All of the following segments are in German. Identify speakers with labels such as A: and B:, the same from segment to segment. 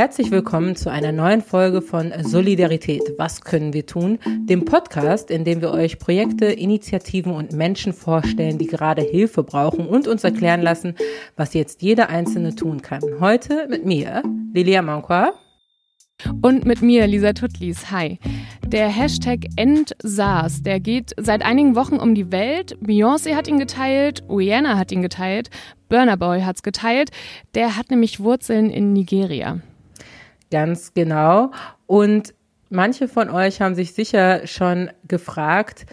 A: herzlich willkommen zu einer neuen Folge von Solidarität. Was können wir tun? Dem Podcast, in dem wir euch Projekte, Initiativen und Menschen vorstellen, die gerade Hilfe brauchen und uns erklären lassen, was jetzt jeder Einzelne tun kann. Heute mit mir, Lilia Manqua.
B: Und mit mir, Lisa Tutlis. Hi. Der Hashtag EndSARS, der geht seit einigen Wochen um die Welt. Beyoncé hat ihn geteilt, Rihanna hat ihn geteilt, Burner Boy hat's geteilt. Der hat nämlich Wurzeln in Nigeria.
A: Ganz genau. Und manche von euch haben sich sicher schon gefragt,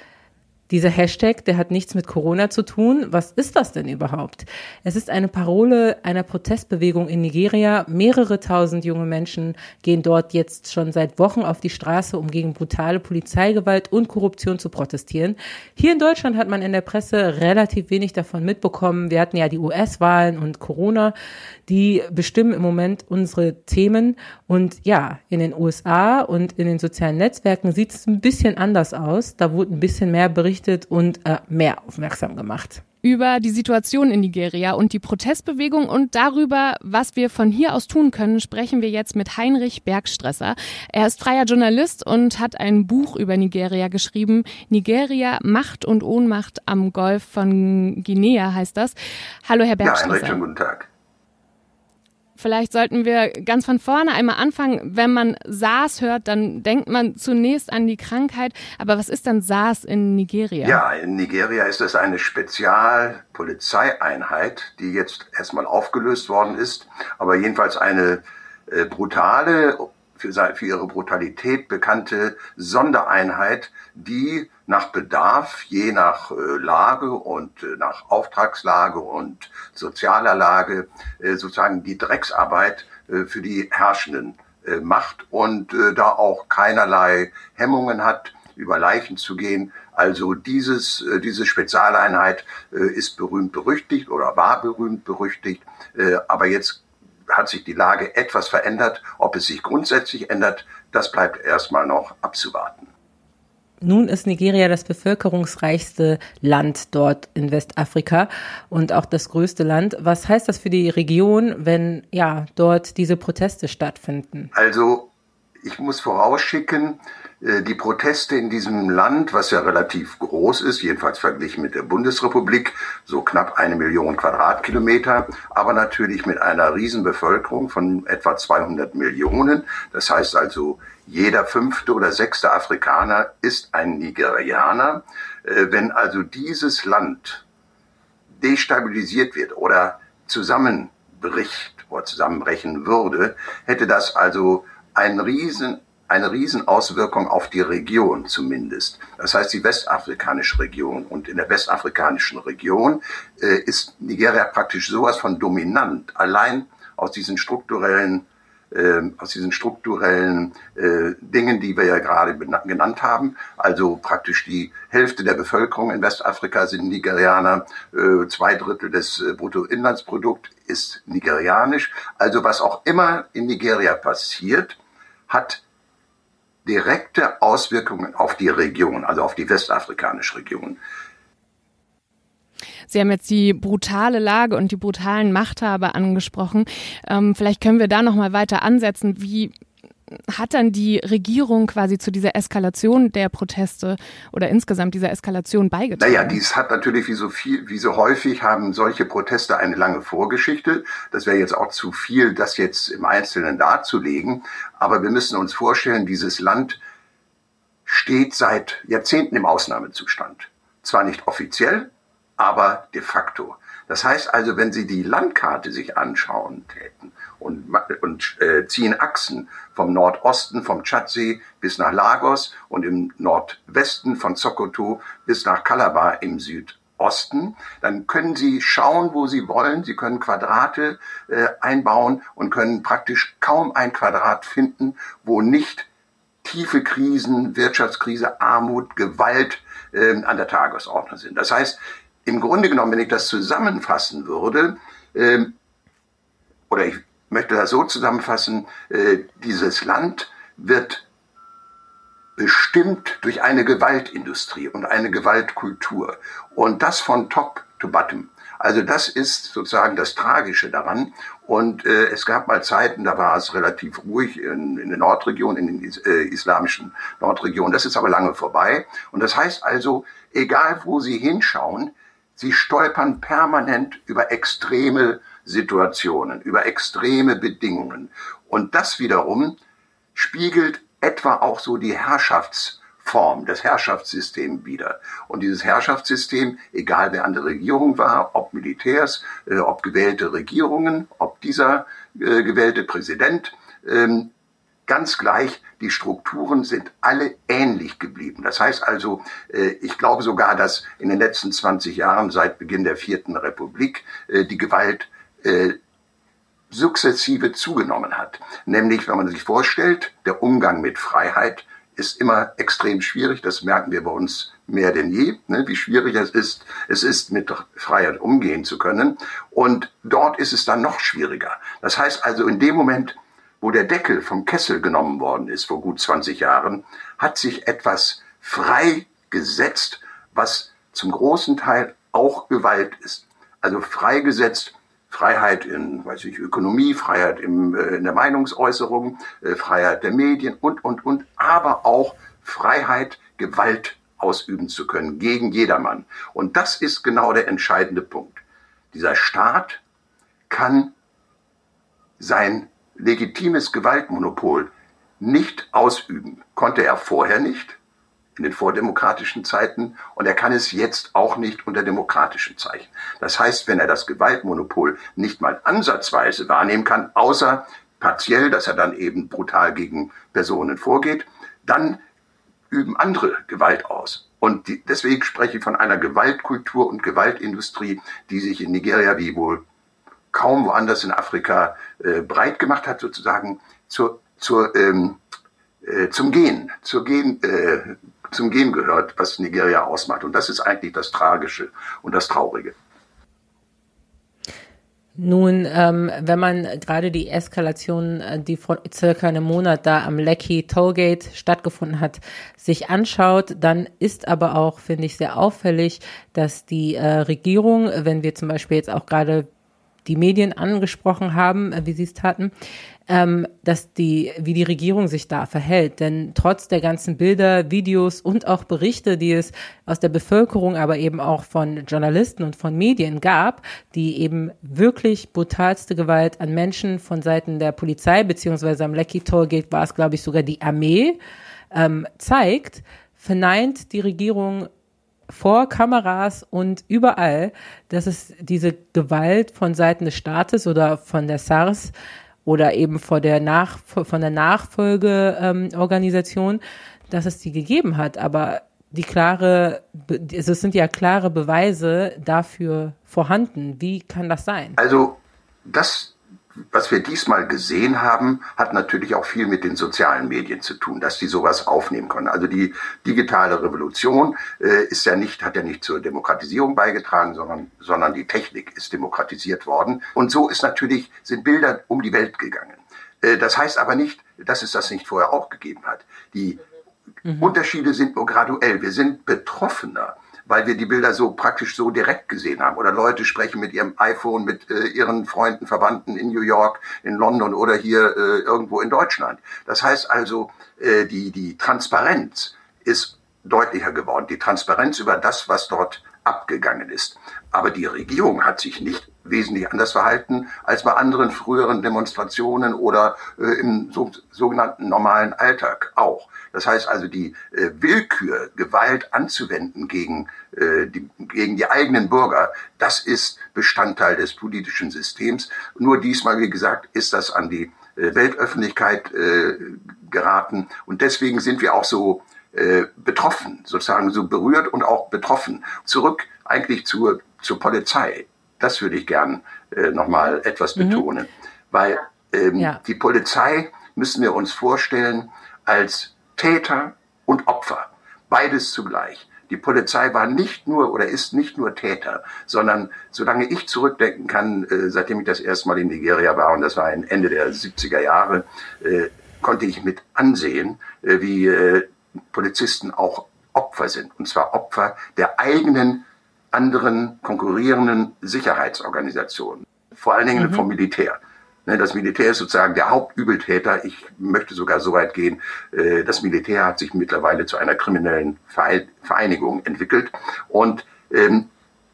A: dieser Hashtag, der hat nichts mit Corona zu tun. Was ist das denn überhaupt? Es ist eine Parole einer Protestbewegung in Nigeria. Mehrere tausend junge Menschen gehen dort jetzt schon seit Wochen auf die Straße, um gegen brutale Polizeigewalt und Korruption zu protestieren. Hier in Deutschland hat man in der Presse relativ wenig davon mitbekommen. Wir hatten ja die US-Wahlen und Corona. Die bestimmen im Moment unsere Themen. Und ja, in den USA und in den sozialen Netzwerken sieht es ein bisschen anders aus. Da wurde ein bisschen mehr berichtet berichtet und äh, mehr aufmerksam gemacht
B: über die Situation in Nigeria und die Protestbewegung und darüber, was wir von hier aus tun können, sprechen wir jetzt mit Heinrich Bergstresser. Er ist freier Journalist und hat ein Buch über Nigeria geschrieben. Nigeria, Macht und Ohnmacht am Golf von Guinea heißt das. Hallo, Herr Bergstresser. Ja,
C: schönen guten Tag.
B: Vielleicht sollten wir ganz von vorne einmal anfangen. Wenn man SARS hört, dann denkt man zunächst an die Krankheit. Aber was ist denn SARS in Nigeria?
C: Ja, in Nigeria ist es eine Spezialpolizeieinheit, die jetzt erstmal aufgelöst worden ist, aber jedenfalls eine äh, brutale für, für ihre Brutalität bekannte Sondereinheit, die nach Bedarf, je nach äh, Lage und äh, nach Auftragslage und sozialer Lage, äh, sozusagen die Drecksarbeit für die Herrschenden macht und da auch keinerlei Hemmungen hat, über Leichen zu gehen. Also dieses, diese Spezialeinheit ist berühmt berüchtigt oder war berühmt berüchtigt, aber jetzt hat sich die Lage etwas verändert. Ob es sich grundsätzlich ändert, das bleibt erstmal noch abzuwarten.
A: Nun ist Nigeria das bevölkerungsreichste Land dort in Westafrika und auch das größte Land. Was heißt das für die Region, wenn ja dort diese Proteste stattfinden?
C: Also ich muss vorausschicken, die Proteste in diesem Land, was ja relativ groß ist, jedenfalls verglichen mit der Bundesrepublik, so knapp eine Million Quadratkilometer, aber natürlich mit einer Riesenbevölkerung von etwa 200 Millionen. Das heißt also, jeder fünfte oder sechste Afrikaner ist ein Nigerianer. Äh, wenn also dieses Land destabilisiert wird oder zusammenbricht oder zusammenbrechen würde, hätte das also einen riesen eine Riesenauswirkung auf die Region zumindest. Das heißt die westafrikanische Region. Und in der westafrikanischen Region äh, ist Nigeria praktisch sowas von dominant, allein aus diesen strukturellen äh, aus diesen strukturellen äh, Dingen, die wir ja gerade genannt haben. Also praktisch die Hälfte der Bevölkerung in Westafrika sind Nigerianer, äh, zwei Drittel des äh, Bruttoinlandsprodukts ist nigerianisch. Also was auch immer in Nigeria passiert, hat direkte Auswirkungen auf die Region, also auf die westafrikanische Region.
B: Sie haben jetzt die brutale Lage und die brutalen Machthaber angesprochen. Ähm, vielleicht können wir da noch mal weiter ansetzen. Wie hat dann die Regierung quasi zu dieser Eskalation der Proteste oder insgesamt dieser Eskalation beigetragen?
C: Naja, dies hat natürlich wie so viel, wie so häufig haben solche Proteste eine lange Vorgeschichte. Das wäre jetzt auch zu viel, das jetzt im Einzelnen darzulegen. Aber wir müssen uns vorstellen, dieses Land steht seit Jahrzehnten im Ausnahmezustand. Zwar nicht offiziell, aber de facto. Das heißt also, wenn Sie die Landkarte sich anschauen täten und, und äh, ziehen Achsen vom Nordosten, vom Tschadsee bis nach Lagos und im Nordwesten von Sokoto bis nach Calabar im Südosten, dann können Sie schauen, wo Sie wollen. Sie können Quadrate äh, einbauen und können praktisch kaum ein Quadrat finden, wo nicht tiefe Krisen, Wirtschaftskrise, Armut, Gewalt äh, an der Tagesordnung sind. Das heißt, im Grunde genommen, wenn ich das zusammenfassen würde, äh, oder ich möchte das so zusammenfassen, äh, dieses Land wird bestimmt durch eine Gewaltindustrie und eine Gewaltkultur. Und das von Top to bottom. Also das ist sozusagen das Tragische daran. Und äh, es gab mal Zeiten, da war es relativ ruhig in, in der Nordregion, in den äh, islamischen Nordregionen. Das ist aber lange vorbei. Und das heißt also, egal wo Sie hinschauen, Sie stolpern permanent über extreme Situationen, über extreme Bedingungen. Und das wiederum spiegelt etwa auch so die Herrschafts- Form, das Herrschaftssystem wieder. Und dieses Herrschaftssystem, egal wer an der Regierung war, ob Militärs, äh, ob gewählte Regierungen, ob dieser äh, gewählte Präsident, ähm, ganz gleich, die Strukturen sind alle ähnlich geblieben. Das heißt also, äh, ich glaube sogar, dass in den letzten 20 Jahren seit Beginn der vierten Republik äh, die Gewalt äh, sukzessive zugenommen hat. Nämlich, wenn man sich vorstellt, der Umgang mit Freiheit ist immer extrem schwierig. Das merken wir bei uns mehr denn je, ne, wie schwierig es ist, es ist mit Freiheit umgehen zu können. Und dort ist es dann noch schwieriger. Das heißt also, in dem Moment, wo der Deckel vom Kessel genommen worden ist, vor gut 20 Jahren, hat sich etwas freigesetzt, was zum großen Teil auch Gewalt ist. Also freigesetzt Freiheit in, weiß ich, Ökonomie, Freiheit im, äh, in der Meinungsäußerung, äh, Freiheit der Medien und, und, und, aber auch Freiheit, Gewalt ausüben zu können gegen jedermann. Und das ist genau der entscheidende Punkt. Dieser Staat kann sein legitimes Gewaltmonopol nicht ausüben. Konnte er vorher nicht in den vordemokratischen Zeiten und er kann es jetzt auch nicht unter demokratischen Zeichen. Das heißt, wenn er das Gewaltmonopol nicht mal ansatzweise wahrnehmen kann, außer partiell, dass er dann eben brutal gegen Personen vorgeht, dann üben andere Gewalt aus. Und die, deswegen spreche ich von einer Gewaltkultur und Gewaltindustrie, die sich in Nigeria wie wohl kaum woanders in Afrika äh, breit gemacht hat, sozusagen zur, zur, ähm, äh, zum Gehen, zur Gen, äh, zum Gehen gehört, was Nigeria ausmacht. Und das ist eigentlich das Tragische und das Traurige.
A: Nun, ähm, wenn man gerade die Eskalation, äh, die vor circa einem Monat da am Lekki Tollgate stattgefunden hat, sich anschaut, dann ist aber auch, finde ich, sehr auffällig, dass die äh, Regierung, wenn wir zum Beispiel jetzt auch gerade die Medien angesprochen haben, äh, wie sie es taten, ähm, dass die, wie die Regierung sich da verhält. Denn trotz der ganzen Bilder, Videos und auch Berichte, die es aus der Bevölkerung, aber eben auch von Journalisten und von Medien gab, die eben wirklich brutalste Gewalt an Menschen von Seiten der Polizei, beziehungsweise am Lecky Tollgate war es, glaube ich, sogar die Armee, ähm, zeigt, verneint die Regierung vor Kameras und überall, dass es diese Gewalt von Seiten des Staates oder von der SARS oder eben vor der Nach von der Nachfolgeorganisation, ähm, dass es die gegeben hat. Aber die klare, also es sind ja klare Beweise dafür vorhanden. Wie kann das sein?
C: Also das was wir diesmal gesehen haben, hat natürlich auch viel mit den sozialen Medien zu tun, dass die sowas aufnehmen können. Also die digitale Revolution äh, ist ja nicht, hat ja nicht zur Demokratisierung beigetragen, sondern, sondern die Technik ist demokratisiert worden. Und so ist natürlich, sind Bilder um die Welt gegangen. Äh, das heißt aber nicht, dass es das nicht vorher auch gegeben hat. Die mhm. Unterschiede sind nur graduell. Wir sind betroffener weil wir die Bilder so praktisch so direkt gesehen haben. Oder Leute sprechen mit ihrem iPhone mit äh, ihren Freunden, Verwandten in New York, in London oder hier äh, irgendwo in Deutschland. Das heißt also, äh, die, die Transparenz ist deutlicher geworden. Die Transparenz über das, was dort abgegangen ist. Aber die Regierung hat sich nicht wesentlich anders verhalten als bei anderen früheren Demonstrationen oder äh, im so, sogenannten normalen Alltag auch. Das heißt also, die äh, Willkür, Gewalt anzuwenden gegen, äh, die, gegen die eigenen Bürger, das ist Bestandteil des politischen Systems. Nur diesmal, wie gesagt, ist das an die äh, Weltöffentlichkeit äh, geraten. Und deswegen sind wir auch so äh, betroffen, sozusagen so berührt und auch betroffen. Zurück eigentlich zur, zur Polizei. Das würde ich gern äh, nochmal etwas mhm. betonen. Weil ähm, ja. die Polizei müssen wir uns vorstellen als Täter und Opfer. Beides zugleich. Die Polizei war nicht nur oder ist nicht nur Täter, sondern solange ich zurückdenken kann, äh, seitdem ich das erste Mal in Nigeria war, und das war Ende der 70er Jahre, äh, konnte ich mit ansehen, äh, wie äh, Polizisten auch Opfer sind. Und zwar Opfer der eigenen anderen konkurrierenden Sicherheitsorganisationen, vor allen Dingen mhm. vom Militär. Ne, das Militär ist sozusagen der Hauptübeltäter. Ich möchte sogar so weit gehen, äh, das Militär hat sich mittlerweile zu einer kriminellen Vereinigung entwickelt. Und ähm,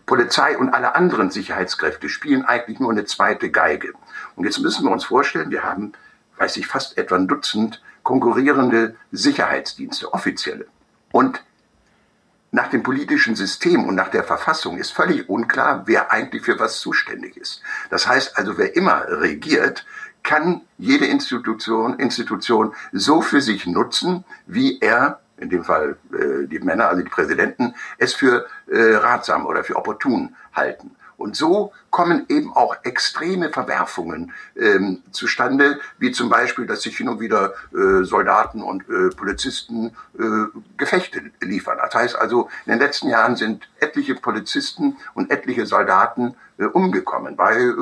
C: Polizei und alle anderen Sicherheitskräfte spielen eigentlich nur eine zweite Geige. Und jetzt müssen wir uns vorstellen, wir haben, weiß ich, fast etwa ein Dutzend konkurrierende Sicherheitsdienste, offizielle. Und nach dem politischen System und nach der Verfassung ist völlig unklar, wer eigentlich für was zuständig ist. Das heißt also, wer immer regiert, kann jede Institution, Institution so für sich nutzen, wie er, in dem Fall äh, die Männer, also die Präsidenten, es für äh, ratsam oder für opportun halten. Und so kommen eben auch extreme Verwerfungen ähm, zustande, wie zum Beispiel, dass sich hin und wieder äh, Soldaten und äh, Polizisten äh, Gefechte liefern. Das heißt also, in den letzten Jahren sind etliche Polizisten und etliche Soldaten äh, umgekommen bei äh,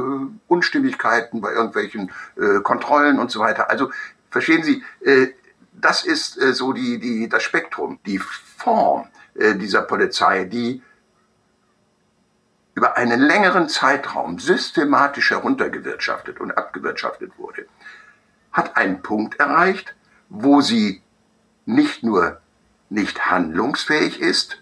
C: Unstimmigkeiten, bei irgendwelchen äh, Kontrollen und so weiter. Also verstehen Sie, das ist so die, die, das Spektrum, die Form dieser Polizei, die über einen längeren Zeitraum systematisch heruntergewirtschaftet und abgewirtschaftet wurde, hat einen Punkt erreicht, wo sie nicht nur nicht handlungsfähig ist,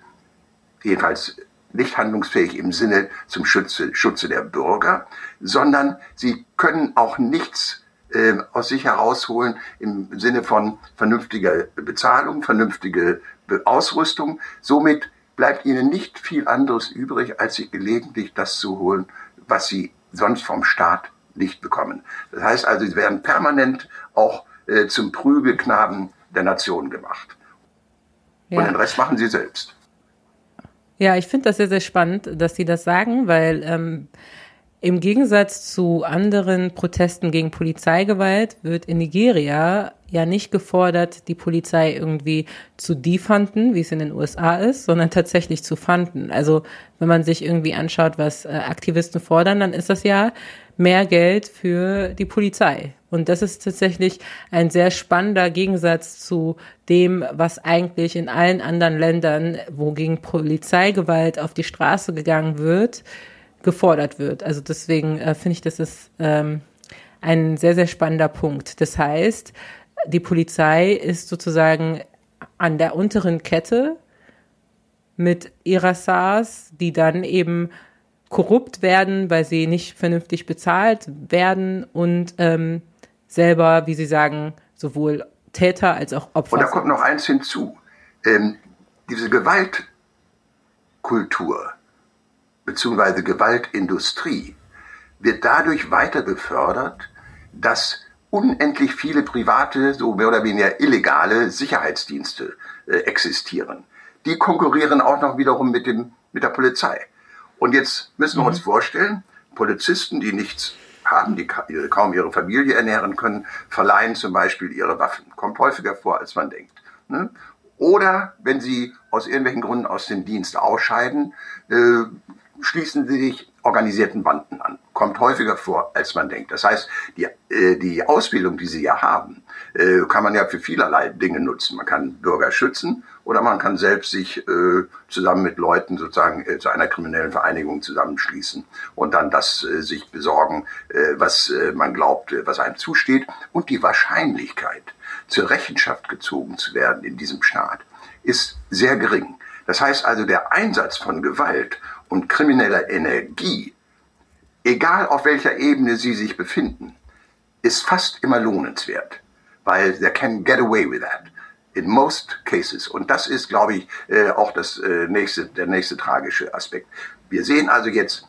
C: jedenfalls nicht handlungsfähig im Sinne zum Schutze, Schutze der Bürger, sondern sie können auch nichts äh, aus sich herausholen im Sinne von vernünftiger Bezahlung, vernünftige Ausrüstung. Somit bleibt ihnen nicht viel anderes übrig, als sich gelegentlich das zu holen, was sie sonst vom Staat nicht bekommen. Das heißt also, sie werden permanent auch äh, zum Prügelknaben der Nation gemacht. Ja. Und den Rest machen sie selbst.
A: Ja, ich finde das sehr, sehr spannend, dass Sie das sagen, weil ähm, im Gegensatz zu anderen Protesten gegen Polizeigewalt wird in Nigeria ja nicht gefordert, die Polizei irgendwie zu defunden, wie es in den USA ist, sondern tatsächlich zu fanden. Also wenn man sich irgendwie anschaut, was äh, Aktivisten fordern, dann ist das ja mehr Geld für die Polizei. Und das ist tatsächlich ein sehr spannender Gegensatz zu dem, was eigentlich in allen anderen Ländern, wo gegen Polizeigewalt auf die Straße gegangen wird, gefordert wird. Also deswegen äh, finde ich, das ist ähm, ein sehr, sehr spannender Punkt. Das heißt, die Polizei ist sozusagen an der unteren Kette mit ihrer SARS, die dann eben korrupt werden, weil sie nicht vernünftig bezahlt werden und ähm, selber, wie Sie sagen, sowohl Täter als auch Opfer.
C: Und da kommt noch eins hinzu. Ähm, diese Gewaltkultur bzw. Gewaltindustrie wird dadurch weiter befördert, dass unendlich viele private, so mehr oder weniger illegale Sicherheitsdienste äh, existieren. Die konkurrieren auch noch wiederum mit, dem, mit der Polizei. Und jetzt müssen wir mhm. uns vorstellen, Polizisten, die nichts haben, die kaum ihre Familie ernähren können, verleihen zum Beispiel ihre Waffen. Kommt häufiger vor, als man denkt. Ne? Oder wenn sie aus irgendwelchen Gründen aus dem Dienst ausscheiden, äh, schließen sie sich organisierten Banden an. Kommt häufiger vor, als man denkt. Das heißt, die, äh, die Ausbildung, die sie ja haben, äh, kann man ja für vielerlei Dinge nutzen. Man kann Bürger schützen oder man kann selbst sich äh, zusammen mit Leuten sozusagen äh, zu einer kriminellen Vereinigung zusammenschließen und dann das äh, sich besorgen, äh, was äh, man glaubt, äh, was einem zusteht. Und die Wahrscheinlichkeit, zur Rechenschaft gezogen zu werden in diesem Staat, ist sehr gering. Das heißt also, der Einsatz von Gewalt und krimineller Energie, egal auf welcher Ebene sie sich befinden, ist fast immer lohnenswert, weil they can get away with that in most cases. Und das ist, glaube ich, äh, auch das äh, nächste, der nächste tragische Aspekt. Wir sehen also jetzt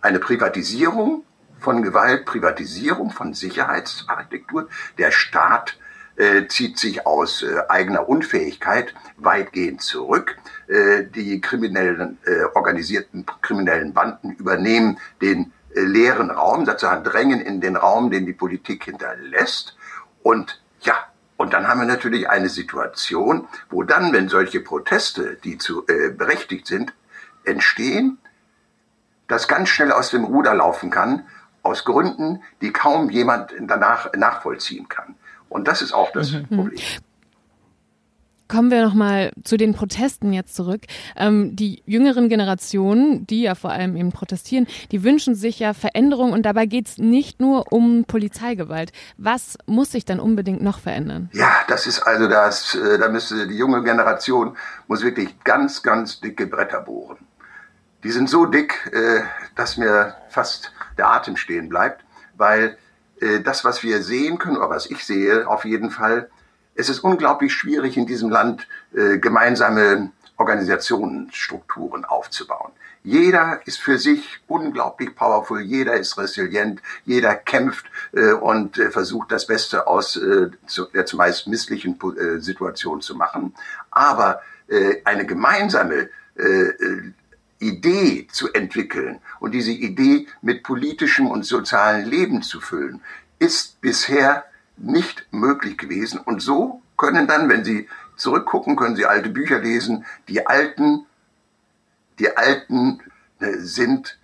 C: eine Privatisierung von Gewalt, Privatisierung von Sicherheitsarchitektur. Der Staat äh, zieht sich aus äh, eigener Unfähigkeit weitgehend zurück. Äh, die kriminellen, äh, organisierten kriminellen Banden übernehmen den äh, leeren Raum, sozusagen drängen in den Raum, den die Politik hinterlässt. Und ja, und dann haben wir natürlich eine Situation, wo dann, wenn solche Proteste, die zu äh, berechtigt sind, entstehen, das ganz schnell aus dem Ruder laufen kann, aus Gründen, die kaum jemand danach nachvollziehen kann. Und das ist auch das mhm. Problem.
B: Kommen wir nochmal zu den Protesten jetzt zurück. Ähm, die jüngeren Generationen, die ja vor allem eben protestieren, die wünschen sich ja Veränderung und dabei geht es nicht nur um Polizeigewalt. Was muss sich dann unbedingt noch verändern?
C: Ja, das ist also das, äh, da müsste die junge Generation muss wirklich ganz, ganz dicke Bretter bohren. Die sind so dick, äh, dass mir fast der Atem stehen bleibt, weil äh, das, was wir sehen können, oder was ich sehe, auf jeden Fall, es ist unglaublich schwierig in diesem Land äh, gemeinsame Organisationsstrukturen aufzubauen. Jeder ist für sich unglaublich powerful, jeder ist resilient, jeder kämpft äh, und äh, versucht das Beste aus äh, zu, der zumeist misslichen äh, Situation zu machen. Aber äh, eine gemeinsame Idee zu entwickeln und diese Idee mit politischem und sozialen Leben zu füllen, ist bisher nicht möglich gewesen. Und so können dann, wenn Sie zurückgucken, können Sie alte Bücher lesen, die Alten, die Alten äh, sind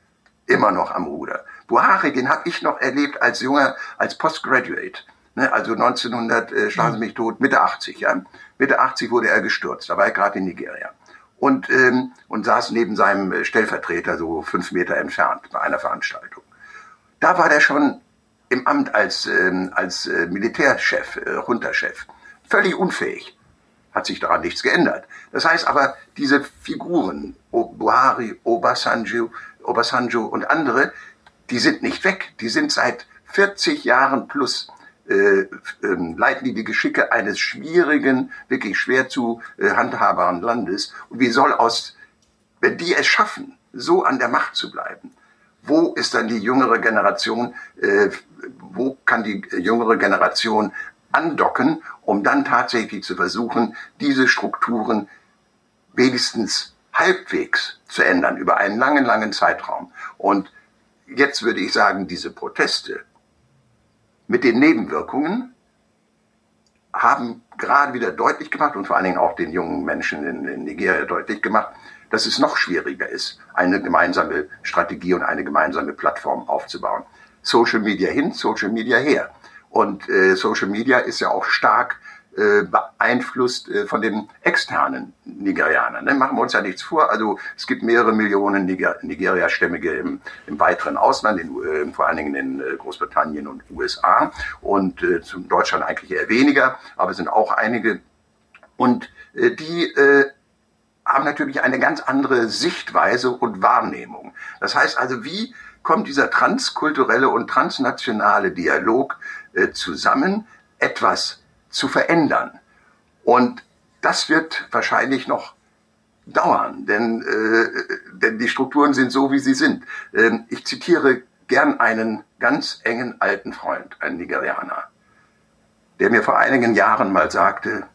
C: immer noch am Ruder. Buhari, den habe ich noch erlebt als junger, als Postgraduate. Ne, also 1900, äh, schlagen Sie mich tot, Mitte 80, ja. Mitte 80 wurde er gestürzt, da war er gerade in Nigeria. Und, ähm, und saß neben seinem äh, Stellvertreter so fünf Meter entfernt bei einer Veranstaltung. Da war der schon im Amt als, ähm, als äh, Militärchef, äh, Runterchef. Völlig unfähig. Hat sich daran nichts geändert. Das heißt aber, diese Figuren, Buhari, Obasanjo, Obasanjo und andere, die sind nicht weg. Die sind seit 40 Jahren plus äh, ähm, leiten die die Geschicke eines schwierigen, wirklich schwer zu äh, handhabaren Landes. Und wie soll aus, wenn die es schaffen, so an der Macht zu bleiben, wo ist dann die jüngere Generation, äh, wo kann die jüngere Generation andocken, um dann tatsächlich zu versuchen, diese Strukturen wenigstens halbwegs zu ändern über einen langen, langen Zeitraum. Und jetzt würde ich sagen, diese Proteste mit den Nebenwirkungen haben gerade wieder deutlich gemacht und vor allen Dingen auch den jungen Menschen in, in Nigeria deutlich gemacht, dass es noch schwieriger ist, eine gemeinsame Strategie und eine gemeinsame Plattform aufzubauen. Social Media hin, Social Media her. Und äh, Social Media ist ja auch stark äh, beeinflusst äh, von den externen Nigerianern. Ne? Machen wir uns ja nichts vor. Also es gibt mehrere Millionen Niger Nigeria-Stämmige im, im weiteren Ausland, in, äh, vor allen Dingen in äh, Großbritannien und USA und äh, zum Deutschland eigentlich eher weniger, aber es sind auch einige. Und äh, die äh, haben natürlich eine ganz andere Sichtweise und Wahrnehmung. Das heißt also, wie kommt dieser transkulturelle und transnationale Dialog äh, zusammen, etwas zu verändern? Und das wird wahrscheinlich noch dauern, denn, äh, denn die Strukturen sind so, wie sie sind. Ähm, ich zitiere gern einen ganz engen alten Freund, einen Nigerianer, der mir vor einigen Jahren mal sagte,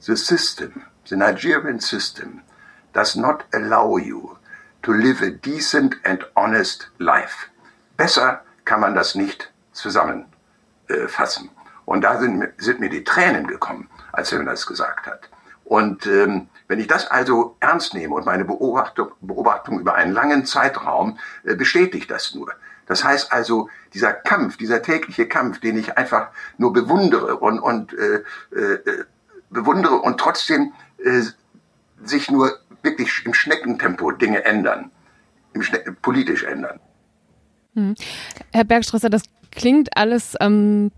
C: The system the Nigerian system does not allow you to live a decent and honest life. Besser kann man das nicht zusammenfassen. Äh, und da sind, sind, mir die Tränen gekommen, als er mir das gesagt hat. Und ähm, wenn ich das also ernst nehme und meine Beobachtung, Beobachtung über einen langen Zeitraum äh, bestätigt das nur. Das heißt also, dieser Kampf, dieser tägliche Kampf, den ich einfach nur bewundere und, und äh, äh, bewundere und trotzdem äh, sich nur wirklich im Schneckentempo Dinge ändern, Schne politisch ändern.
B: Hm. Herr Bergstresser, das klingt alles ähm,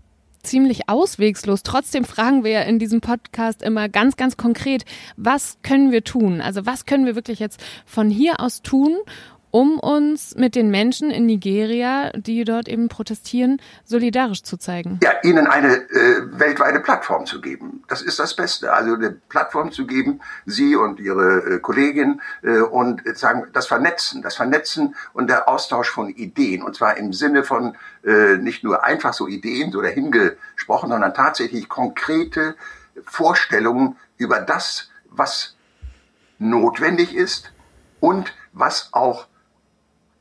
B: ziemlich auswegslos. Trotzdem fragen wir ja in diesem Podcast immer ganz, ganz konkret, was können wir tun? Also was können wir wirklich jetzt von hier aus tun, um uns mit den Menschen in Nigeria, die dort eben protestieren, solidarisch zu zeigen.
C: Ja, ihnen eine äh, weltweite Plattform zu geben. Das ist das Beste. Also eine Plattform zu geben, Sie und Ihre äh, Kollegin äh, und sagen, das Vernetzen, das Vernetzen und der Austausch von Ideen. Und zwar im Sinne von äh, nicht nur einfach so Ideen, so dahingesprochen, sondern tatsächlich konkrete Vorstellungen über das, was notwendig ist und was auch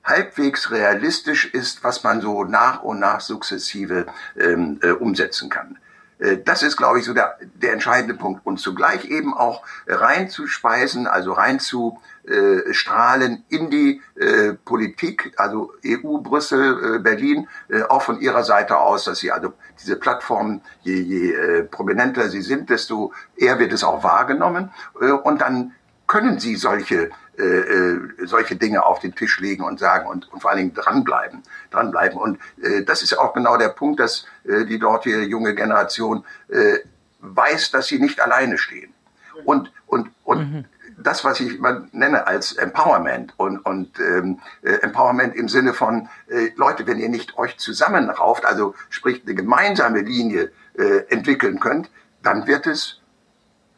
C: halbwegs realistisch ist, was man so nach und nach sukzessive ähm, äh, umsetzen kann. Äh, das ist, glaube ich, so der, der entscheidende Punkt. Und zugleich eben auch reinzuspeisen, also rein zu, äh, strahlen in die äh, Politik, also EU, Brüssel, äh, Berlin, äh, auch von ihrer Seite aus, dass sie also diese Plattformen, je, je äh, prominenter sie sind, desto eher wird es auch wahrgenommen. Äh, und dann können sie solche äh, äh, solche Dinge auf den Tisch legen und sagen und, und vor allen Dingen dranbleiben, dranbleiben. Und äh, das ist auch genau der Punkt, dass äh, die dortige junge Generation äh, weiß, dass sie nicht alleine stehen. Und und und mhm. das, was ich mal nenne als Empowerment und und ähm, äh, Empowerment im Sinne von äh, Leute, wenn ihr nicht euch zusammenrauft, also sprich eine gemeinsame Linie äh, entwickeln könnt, dann wird es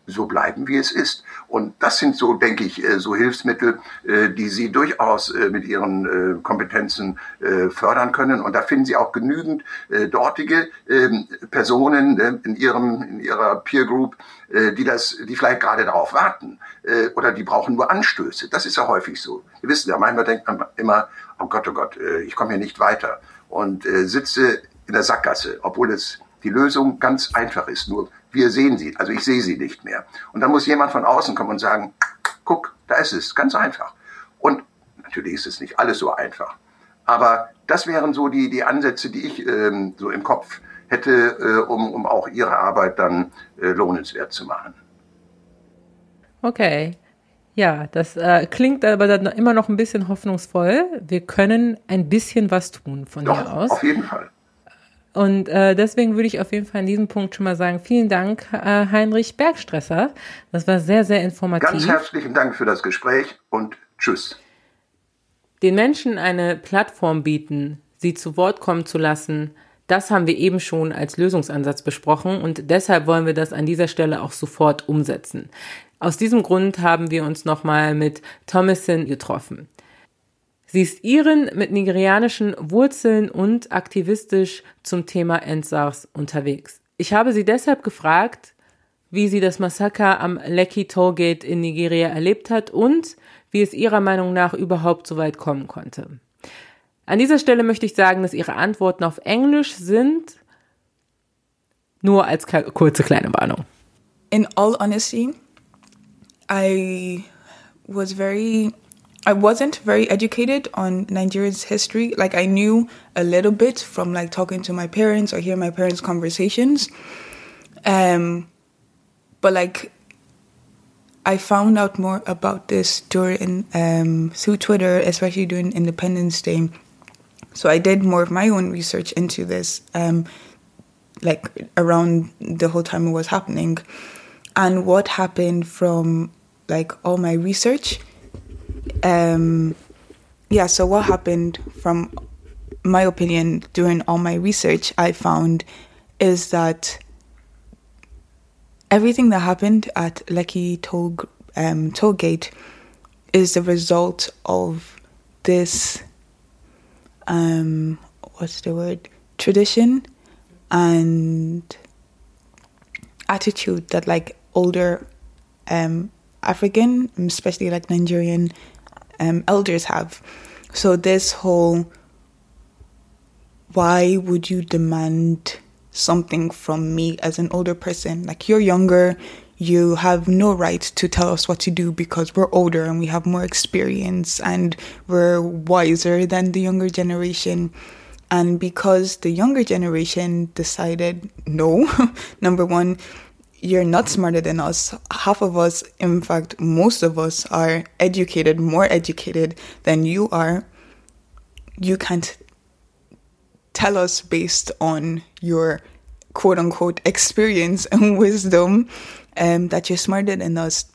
C: so bleiben, wie es ist. Und das sind so, denke ich, äh, so Hilfsmittel, äh, die Sie durchaus äh, mit Ihren Kompetenzen fördern können. Und da finden Sie auch genügend dortige ähm, Personen in Ihrem, in Ihrer Peer Group, die das, die vielleicht gerade darauf warten oder die brauchen nur Anstöße. Das ist ja häufig so. Sie wissen ja, manchmal denkt man immer, oh Gott, oh Gott, ich komme hier nicht weiter und sitze in der Sackgasse, obwohl es die Lösung ganz einfach ist. Nur wir sehen sie, also ich sehe sie nicht mehr. Und dann muss jemand von außen kommen und sagen, guck, da ist es, ganz einfach. Und natürlich ist es nicht alles so einfach. Aber das wären so die, die Ansätze, die ich ähm, so im Kopf hätte, äh, um, um auch Ihre Arbeit dann äh, lohnenswert zu machen.
A: Okay. Ja, das äh, klingt aber dann immer noch ein bisschen hoffnungsvoll. Wir können ein bisschen was tun von
C: Doch,
A: hier aus.
C: Auf jeden Fall.
A: Und äh, deswegen würde ich auf jeden Fall an diesem Punkt schon mal sagen, vielen Dank, äh, Heinrich Bergstresser. Das war sehr, sehr informativ.
C: Ganz herzlichen Dank für das Gespräch und tschüss.
A: Den Menschen eine Plattform bieten, sie zu Wort kommen zu lassen, das haben wir eben schon als Lösungsansatz besprochen und deshalb wollen wir das an dieser Stelle auch sofort umsetzen. Aus diesem Grund haben wir uns nochmal mit Thomason getroffen. Sie ist Iren mit nigerianischen Wurzeln und aktivistisch zum Thema Endsars unterwegs. Ich habe sie deshalb gefragt, wie sie das Massaker am Lekki Tollgate in Nigeria erlebt hat und wie es ihrer Meinung nach überhaupt so weit kommen konnte. An dieser Stelle möchte ich sagen, dass ihre Antworten auf Englisch sind, nur als kurze kleine Warnung.
D: In all honesty, I was very I wasn't very educated on Nigeria's history. Like I knew a little bit from like talking to my parents or hear my parents' conversations. Um, but like I found out more about this during um, through Twitter, especially during Independence Day. So I did more of my own research into this, um, like around the whole time it was happening, and what happened from like all my research um, yeah, so what happened from my opinion during all my research, I found is that everything that happened at Lekki Toll, um, Toll Gate is the result of this, um, what's the word, tradition and attitude that like older um, African, especially like Nigerian um, elders have. So, this whole why would you demand something from me as an older person? Like, you're younger, you have no right to tell us what to do because we're older and we have more experience and we're wiser than the younger generation. And because the younger generation decided no, number one, you're not smarter than us. Half of us, in fact, most of us are educated, more educated than you are. You can't tell us based on your quote unquote experience and wisdom um, that you're smarter than us.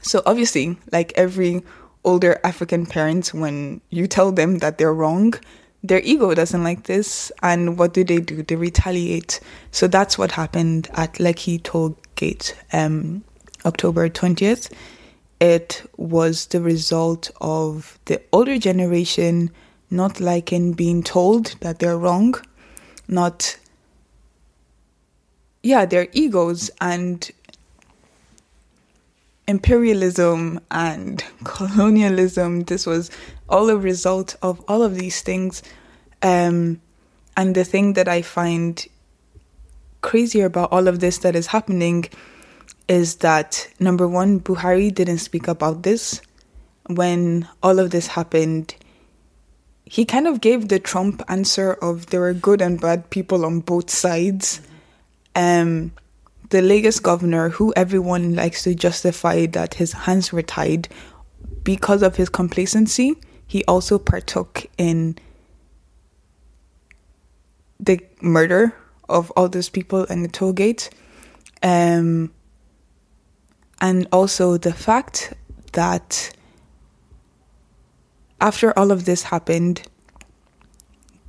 D: So, obviously, like every older African parent, when you tell them that they're wrong, their ego doesn't like this. And what do they do? They retaliate. So that's what happened at Lekki Toll Gate, um, October 20th. It was the result of the older generation not liking being told that they're wrong, not, yeah, their egos and imperialism and colonialism. This was all a result of all of these things. Um, and the thing that I find crazier about all of this that is happening is that number one, Buhari didn't speak about this. when all of this happened, he kind of gave the Trump answer of there were good and bad people on both sides. Um, the Lagos governor, who everyone likes to justify that his hands were tied because of his complacency, he also partook in the murder of all those people in the toll gate. Um, and also the fact that after all of this happened,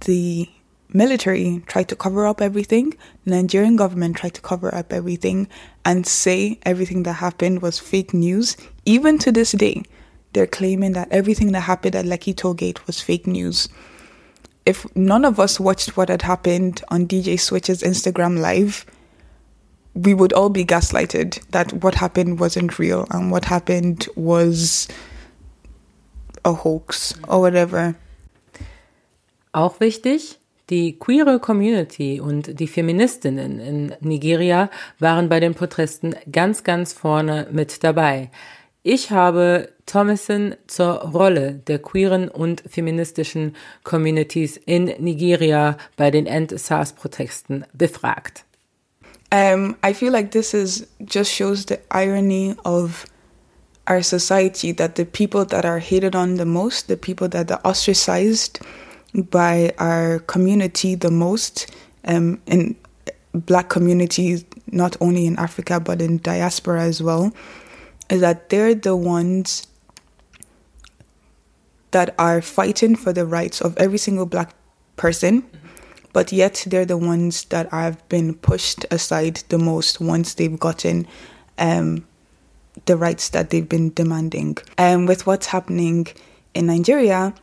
D: the military tried to cover up everything. The Nigerian government tried to cover up everything and say everything that happened was fake news. Even to this day, they're claiming that everything that happened at Lekki Tollgate was fake news. If none of us watched what had happened on DJ Switch's Instagram live, we would all be gaslighted that what happened wasn't real and what happened was a hoax or whatever.
A: Auch wichtig, die queere Community und die Feministinnen in Nigeria waren bei den Protesten ganz, ganz vorne mit dabei. Ich habe Thomason zur Rolle der queeren und feministischen Communities in Nigeria bei den End-SARS-Protesten befragt.
D: Um, I feel like this is just shows the irony of our society that the people that are hated on the most, the people that are ostracized by our community the most, um, in black communities, not only in Africa but in diaspora as well, is that they're the ones that are fighting for the rights of every single black person but yet they're the ones that have been pushed aside the most once they've gotten um, the rights that they've been demanding. And um, with what's happening in Nigeria,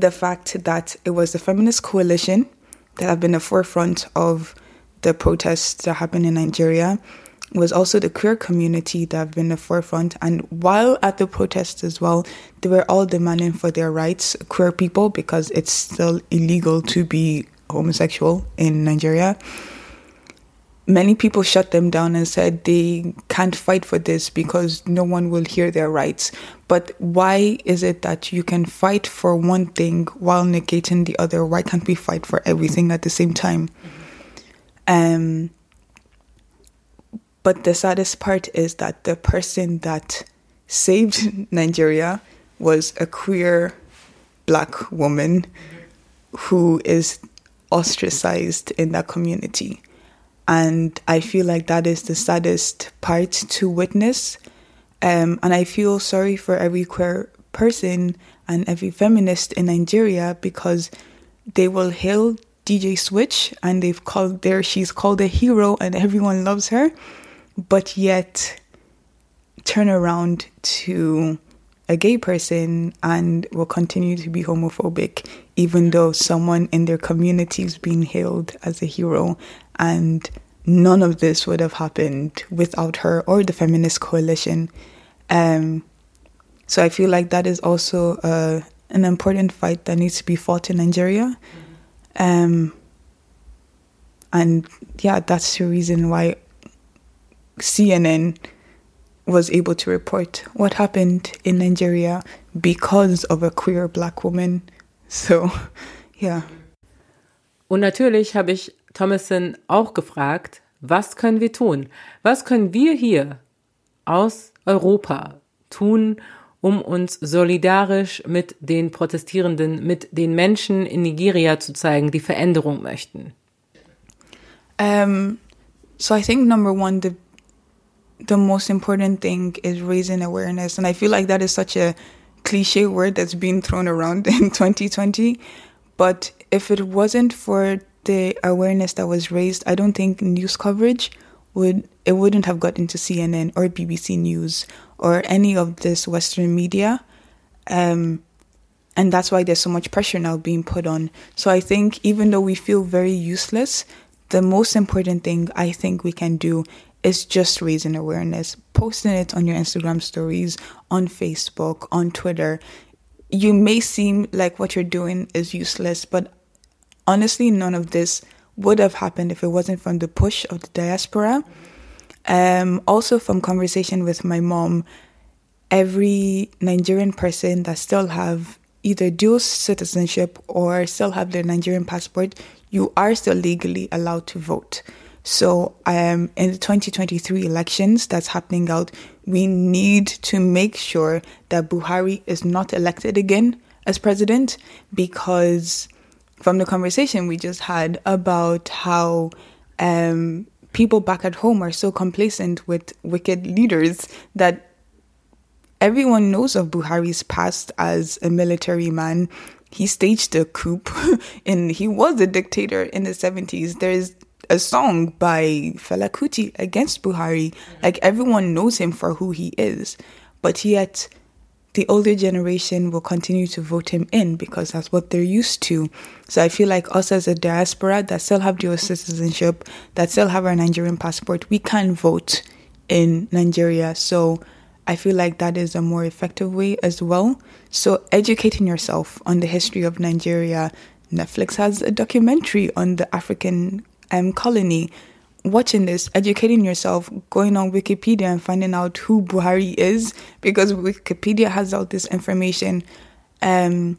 D: the fact that it was the feminist coalition that have been the forefront of the protests that happened in Nigeria was also the queer community that have been the forefront. And while at the protests as well, they were all demanding for their rights, queer people, because it's still illegal to be homosexual in Nigeria, many people shut them down and said they can't fight for this because no one will hear their rights. But why is it that you can fight for one thing while negating the other? Why can't we fight for everything at the same time? Um, but the saddest part is that the person that saved Nigeria was a queer black woman who is ostracized in that community. And I feel like that is the saddest part to witness. Um, and I feel sorry for every queer person and every feminist in Nigeria because they will hail DJ Switch and they've called there she's called a hero and everyone loves her, but yet turn around to a gay person and will continue to be homophobic, even though someone in their community is being hailed as a hero. And none of this would have happened without her or the feminist coalition. Um, so I feel like that is also uh, an important fight that needs to be fought in Nigeria. Um, and yeah, that's the reason why CNN was able to report what happened in Nigeria because of a queer black woman. So, yeah.
A: Und natürlich habe ich Thomason auch gefragt, was können wir tun? Was können wir hier aus Europa tun, um uns solidarisch mit den Protestierenden, mit den Menschen in Nigeria zu zeigen, die Veränderung möchten?
D: Um, so I think number one, the the most important thing is raising awareness. And I feel like that is such a cliche word that's being thrown around in 2020. But if it wasn't for the awareness that was raised, I don't think news coverage would it wouldn't have gotten to CNN or BBC News or any of this Western media. Um, and that's why there's so much pressure now being put on. So I think even though we feel very useless, the most important thing I think we can do is just raising awareness, posting it on your Instagram stories, on Facebook, on Twitter. You may seem like what you're doing is useless, but honestly, none of this would have happened if it wasn't from the push of the diaspora. Um, also, from conversation with my mom, every Nigerian person that still have either dual citizenship or still have their Nigerian passport, you are still legally allowed to vote. So, um, in the 2023 elections that's happening out, we need to make sure that Buhari is not elected again as president because from the conversation we just had about how um, people back at home are so complacent with wicked leaders that everyone knows of Buhari's past as a military man. He staged a coup and he was a dictator in the 70s. There's a song by Fela Kuti against Buhari. Like everyone knows him for who he is. But yet the older generation will continue to vote him in because that's what they're used to. So I feel like us as a diaspora that still have dual citizenship, that still have our Nigerian passport, we can vote in Nigeria. So I feel like that is a more effective way as well. So educating yourself on the history of Nigeria. Netflix has a documentary on the African um, colony watching this, educating yourself, going on Wikipedia and finding out who Buhari is, because Wikipedia has all this information. Um,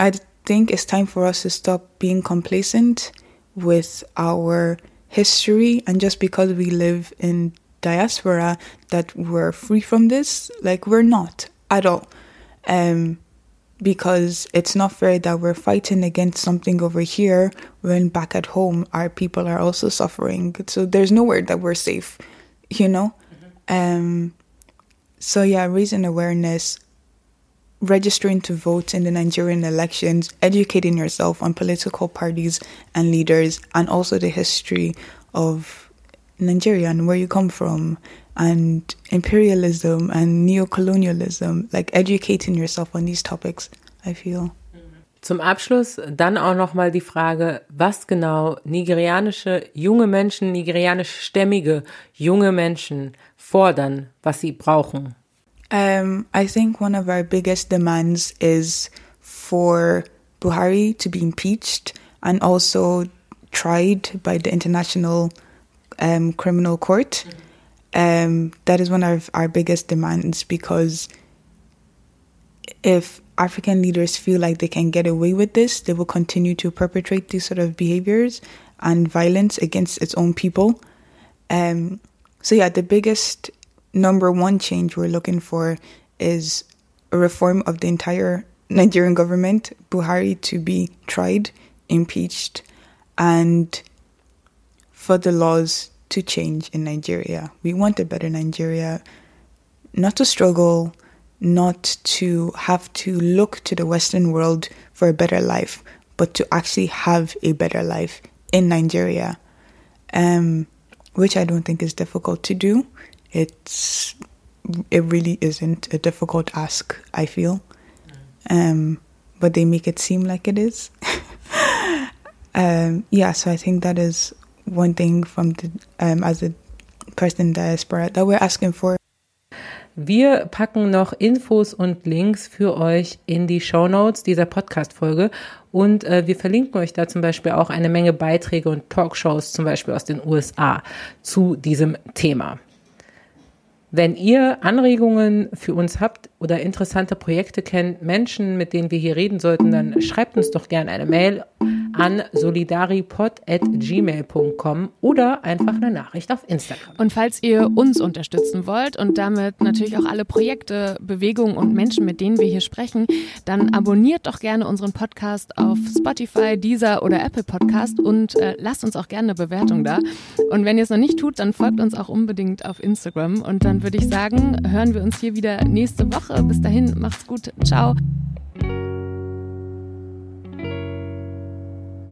D: I think it's time for us to stop being complacent with our history, and just because we live in diaspora, that we're free from this. Like we're not at all. Um, because it's not fair that we're fighting against something over here when back at home our people are also suffering. So there's nowhere that we're safe, you know? Mm-hmm. Um, so, yeah, raising awareness, registering to vote in the Nigerian elections, educating yourself on political parties and leaders, and also the history of Nigeria and where you come from, and imperialism and neocolonialism, like educating yourself on these topics, I feel.
A: Zum Abschluss dann auch noch mal die Frage, was genau nigerianische junge Menschen, nigerianischstämmige junge Menschen fordern, was sie brauchen.
D: Um, I think one of our biggest demands is for Buhari to be impeached and also tried by the International um, Criminal Court. Mm -hmm. Um, that is one of our biggest demands because if African leaders feel like they can get away with this, they will continue to perpetrate these sort of behaviors and violence against its own people. Um, so, yeah, the biggest number one change we're looking for is a reform of the entire Nigerian government, Buhari to be tried, impeached, and for the laws to change in Nigeria. We want a better Nigeria, not to struggle, not to have to look to the Western world for a better life, but to actually have a better life in Nigeria, um, which I don't think is difficult to do. It's it really isn't a difficult ask. I feel, um, but they make it seem like it is. um, yeah, so I think that is one thing from the, um, as a person in diaspora that we're asking for.
A: Wir packen noch Infos und Links für euch in die Show Notes dieser Podcast-Folge und äh, wir verlinken euch da zum Beispiel auch eine Menge Beiträge und Talkshows, zum Beispiel aus den USA, zu diesem Thema. Wenn ihr Anregungen für uns habt oder interessante Projekte kennt, Menschen, mit denen wir hier reden sollten, dann schreibt uns doch gerne eine Mail an solidaripod.gmail.com oder einfach eine Nachricht auf Instagram.
B: Und falls ihr uns unterstützen wollt und damit natürlich auch alle Projekte, Bewegungen und Menschen, mit denen wir hier sprechen, dann abonniert doch gerne unseren Podcast auf Spotify, Deezer oder Apple Podcast und äh, lasst uns auch gerne eine Bewertung da. Und wenn ihr es noch nicht tut, dann folgt uns auch unbedingt auf Instagram und dann würde ich sagen, hören wir uns hier wieder nächste Woche. Bis dahin, macht's gut. Ciao.